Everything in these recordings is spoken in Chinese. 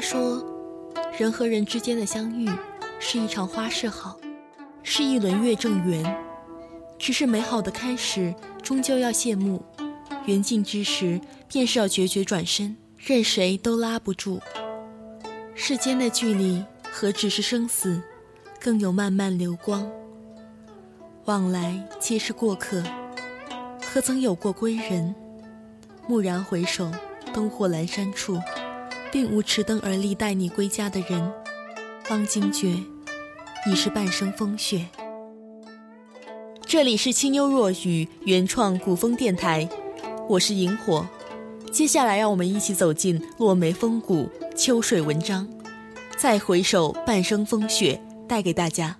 说：“人和人之间的相遇，是一场花事好，是一轮月正圆。只是美好的开始，终究要谢幕。缘尽之时，便是要决绝转身，任谁都拉不住。世间的距离，何止是生死，更有漫漫流光。往来皆是过客，何曾有过归人？蓦然回首，灯火阑珊处。”并无持灯而立待你归家的人，方惊觉已是半生风雪。这里是清幽若雨原创古风电台，我是萤火。接下来，让我们一起走进落梅风谷秋水文章，再回首半生风雪，带给大家。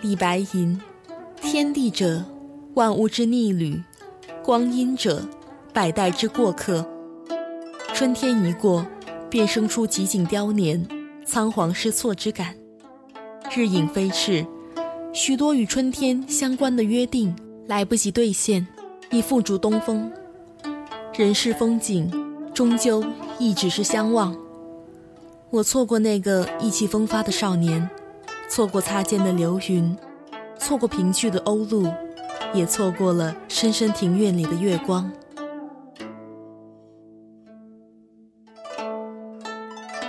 李白吟：天地者，万物之逆旅。光阴者，百代之过客。春天一过，便生出极景凋年、仓皇失措之感。日影飞逝，许多与春天相关的约定来不及兑现，已付诸东风。人世风景，终究亦只是相望。我错过那个意气风发的少年，错过擦肩的流云，错过凭据的鸥鹭。也错过了深深庭院里的月光。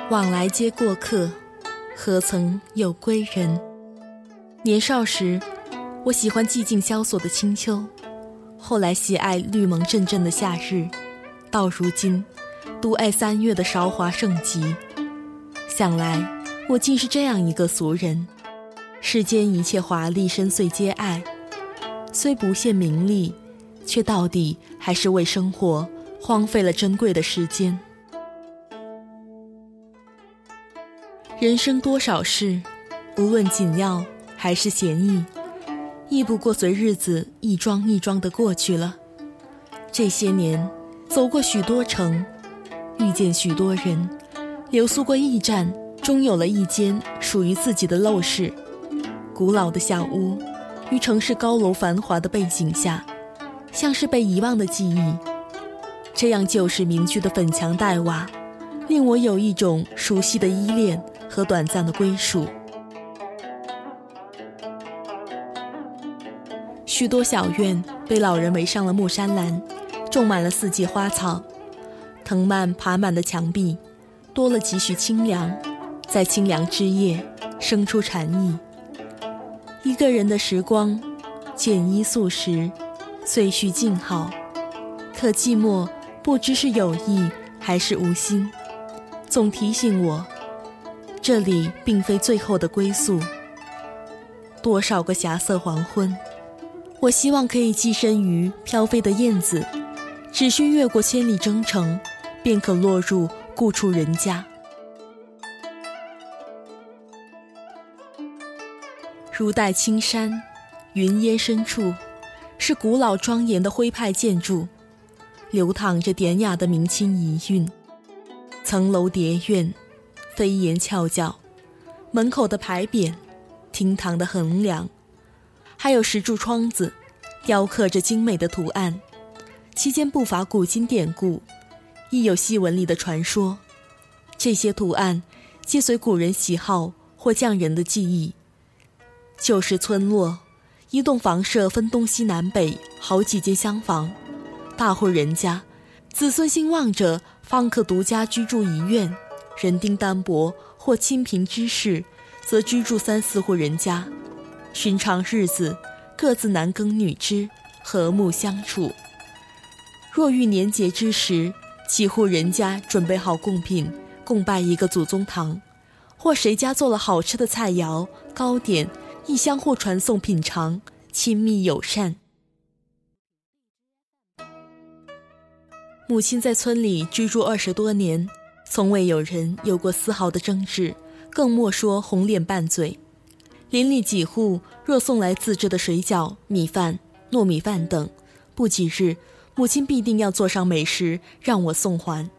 往来皆过客，何曾有归人？年少时，我喜欢寂静萧索的清秋，后来喜爱绿蒙阵阵的夏日，到如今，独爱三月的韶华盛极。想来，我竟是这样一个俗人。世间一切华丽深邃皆爱。虽不羡名利，却到底还是为生活荒废了珍贵的时间。人生多少事，无论紧要还是闲逸，亦不过随日子一桩一桩的过去了。这些年，走过许多城，遇见许多人，流宿过驿站，终有了一间属于自己的陋室，古老的小屋。于城市高楼繁华的背景下，像是被遗忘的记忆。这样旧式民居的粉墙黛瓦，令我有一种熟悉的依恋和短暂的归属。许多小院被老人围上了木栅栏，种满了四季花草，藤蔓爬满了墙壁，多了几许清凉，在清凉之夜生出禅意。一个人的时光，简衣素食，岁序静好。可寂寞不知是有意还是无心，总提醒我，这里并非最后的归宿。多少个霞色黄昏，我希望可以寄身于飘飞的燕子，只需越过千里征程，便可落入故处人家。如带青山，云烟深处，是古老庄严的徽派建筑，流淌着典雅的明清遗韵。层楼叠院，飞檐翘角，门口的牌匾，厅堂的横梁，还有石柱窗子，雕刻着精美的图案。期间不乏古今典故，亦有戏文里的传说。这些图案，皆随古人喜好或匠人的技艺。旧时村落，一栋房舍分东西南北好几间厢房，大户人家，子孙兴旺者方可独家居住一院；人丁单薄或清贫之士，则居住三四户人家。寻常日子，各自男耕女织，和睦相处。若遇年节之时，几户人家准备好贡品，共拜一个祖宗堂，或谁家做了好吃的菜肴糕点。亦相互传送品尝，亲密友善。母亲在村里居住二十多年，从未有人有过丝毫的争执，更莫说红脸拌嘴。邻里几户若送来自制的水饺、米饭、糯米饭等，不几日，母亲必定要做上美食让我送还。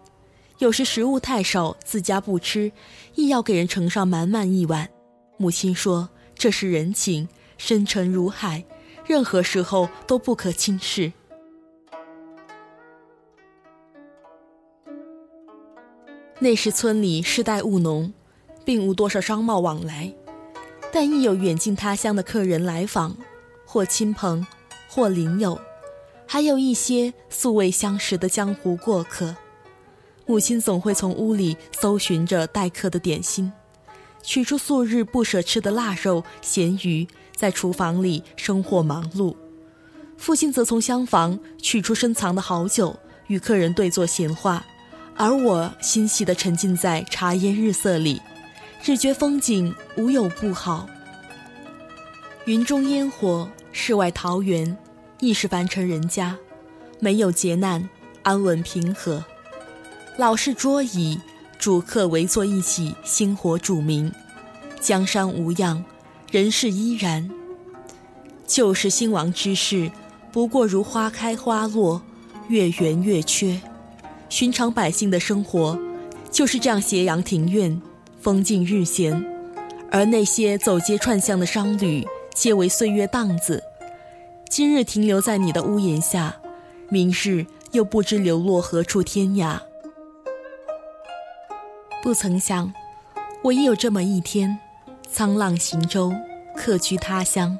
有时食物太少，自家不吃，亦要给人盛上满满一碗。母亲说。这是人情，深沉如海，任何时候都不可轻视。那时村里世代务农，并无多少商贸往来，但亦有远近他乡的客人来访，或亲朋，或邻友，还有一些素未相识的江湖过客。母亲总会从屋里搜寻着待客的点心，取出素日不舍吃的腊肉、咸鱼，在厨房里生火忙碌。父亲则从厢房取出深藏的好酒，与客人对坐闲话。而我欣喜地沉浸在茶烟日色里，只觉风景无有不好。云中烟火，世外桃源，亦是凡尘人家，没有劫难，安稳平和。老式桌椅，主客围坐一起，星火煮茗。江山无恙，人世依然。旧时兴亡之事，不过如花开花落，月圆月缺。寻常百姓的生活，就是这样斜阳庭院，风静日闲。而那些走街串巷的商旅，皆为岁月荡子。今日停留在你的屋檐下，明日又不知流落何处天涯。不曾想，我也有这么一天，沧浪行舟，客居他乡。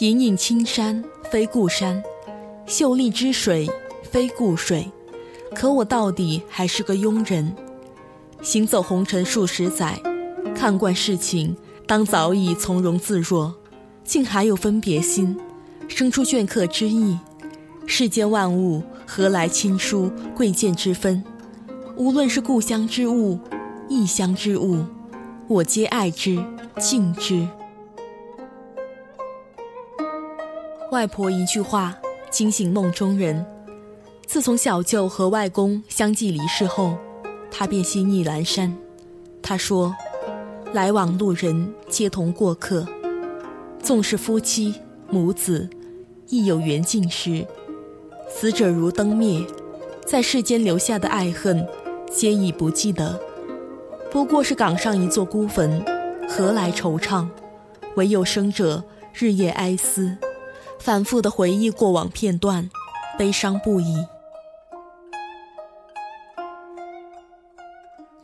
隐隐青山非故山，秀丽之水非故水。可我到底还是个庸人，行走红尘数十载，看惯事情，当早已从容自若，竟还有分别心，生出倦客之意。世间万物何来亲疏贵贱之分？无论是故乡之物，异乡之物，我皆爱之敬之。外婆一句话惊醒梦中人。自从小舅和外公相继离世后，他便心意阑珊。他说：“来往路人皆同过客，纵是夫妻母子，亦有缘尽时。死者如灯灭，在世间留下的爱恨，皆已不记得。不过是岗上一座孤坟，何来惆怅？唯有生者日夜哀思，反复的回忆过往片段，悲伤不已。”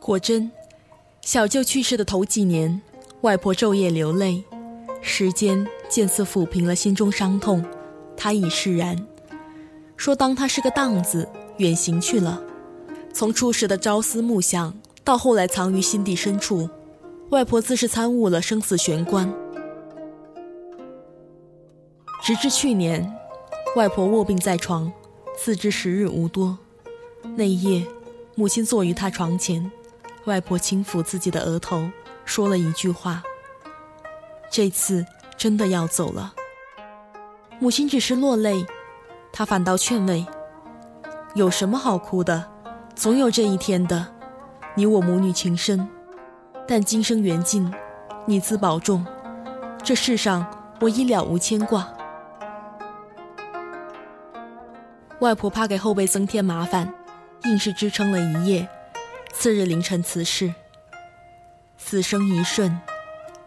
果真，小舅去世的头几年，外婆昼夜流泪。时间渐次抚平了心中伤痛，她已释然，说当他是个荡子，远行去了。从初时的朝思暮想，到后来藏于心底深处，外婆自是参悟了生死玄关。直至去年，外婆卧病在床，自知时日无多。那一夜，母亲坐于她床前。外婆轻抚自己的额头，说了一句话：“这次真的要走了。”母亲只是落泪，她反倒劝慰：“有什么好哭的？总有这一天的。你我母女情深，但今生缘尽，你自保重。这世上我已了无牵挂。”外婆怕给后辈增添麻烦，硬是支撑了一夜。次日凌晨辞世。死生一瞬，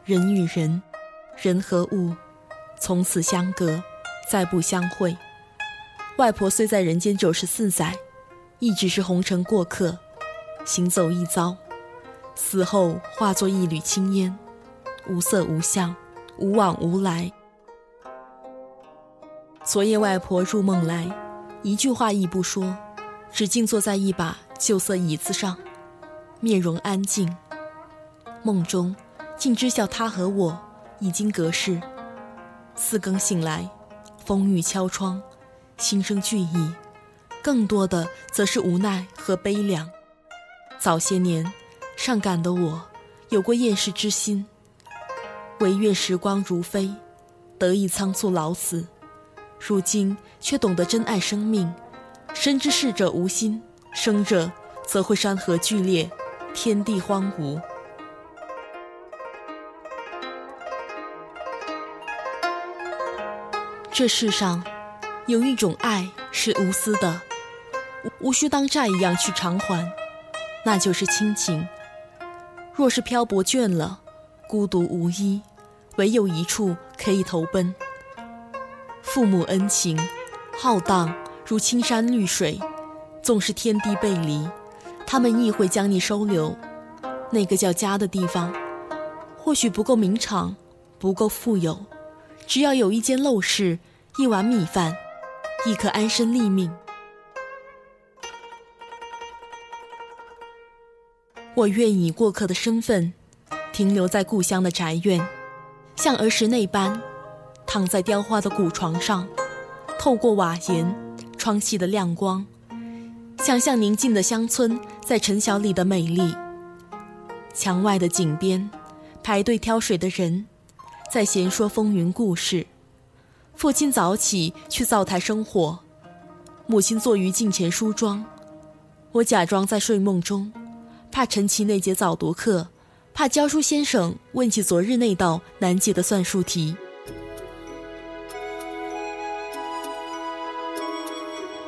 人与人，人和物，从此相隔，再不相会。外婆虽在人间九十四载，亦只是红尘过客，行走一遭，死后化作一缕青烟，无色无相，无往无来。昨夜外婆入梦来，一句话亦不说，只静坐在一把旧色椅子上。面容安静，梦中竟知晓他和我已经隔世。四更醒来，风雨敲窗，心生惧意，更多的则是无奈和悲凉。早些年，尚感的我有过厌世之心，唯愿时光如飞，得以仓促老死。如今却懂得珍爱生命，深知逝者无心，生者则会山河剧烈。天地荒芜。这世上有一种爱是无私的，无需当债一样去偿还，那就是亲情。若是漂泊倦了，孤独无依，唯有一处可以投奔。父母恩情浩荡如青山绿水，纵使天地背离。他们亦会将你收留。那个叫家的地方，或许不够名场，不够富有，只要有一间陋室，一碗米饭，亦可安身立命。我愿以过客的身份，停留在故乡的宅院，像儿时那般，躺在雕花的古床上，透过瓦檐、窗隙的亮光，想象宁静的乡村在晨晓里的美丽。墙外的井边，排队挑水的人，在闲说风云故事。父亲早起去灶台生火，母亲坐于镜前梳妆。我假装在睡梦中。怕陈奇那节早读课，怕教书先生问起昨日那道难解的算术题。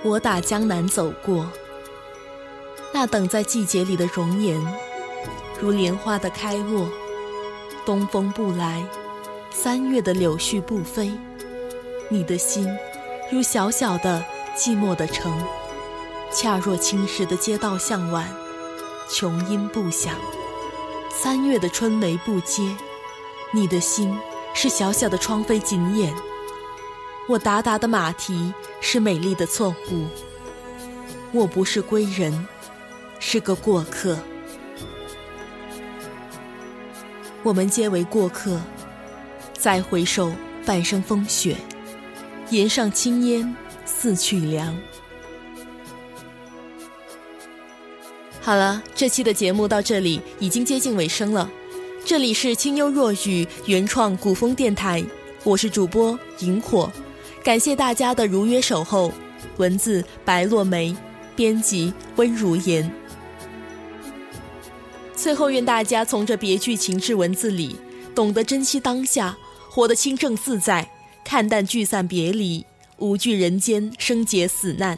我打江南走过，那等在季节里的容颜，如莲花的开落。东风不来，三月的柳絮不飞，你的心，如小小的寂寞的城，恰若青石的街道向晚。琼音不响，三月的春梅不接，你的心是小小的窗扉紧掩。我达达的马蹄是美丽的错误，我不是归人，是个过客。我们皆为过客，再回首，半生风雪，檐上青烟似去凉。好了，这期的节目到这里已经接近尾声了。这里是清幽若雨原创古风电台，我是主播萤火，感谢大家的如约守候。文字白落梅，编辑温如言。最后，愿大家从这别具情致文字里，懂得珍惜当下，活得清正自在，看淡聚散别离，无惧人间生劫死难。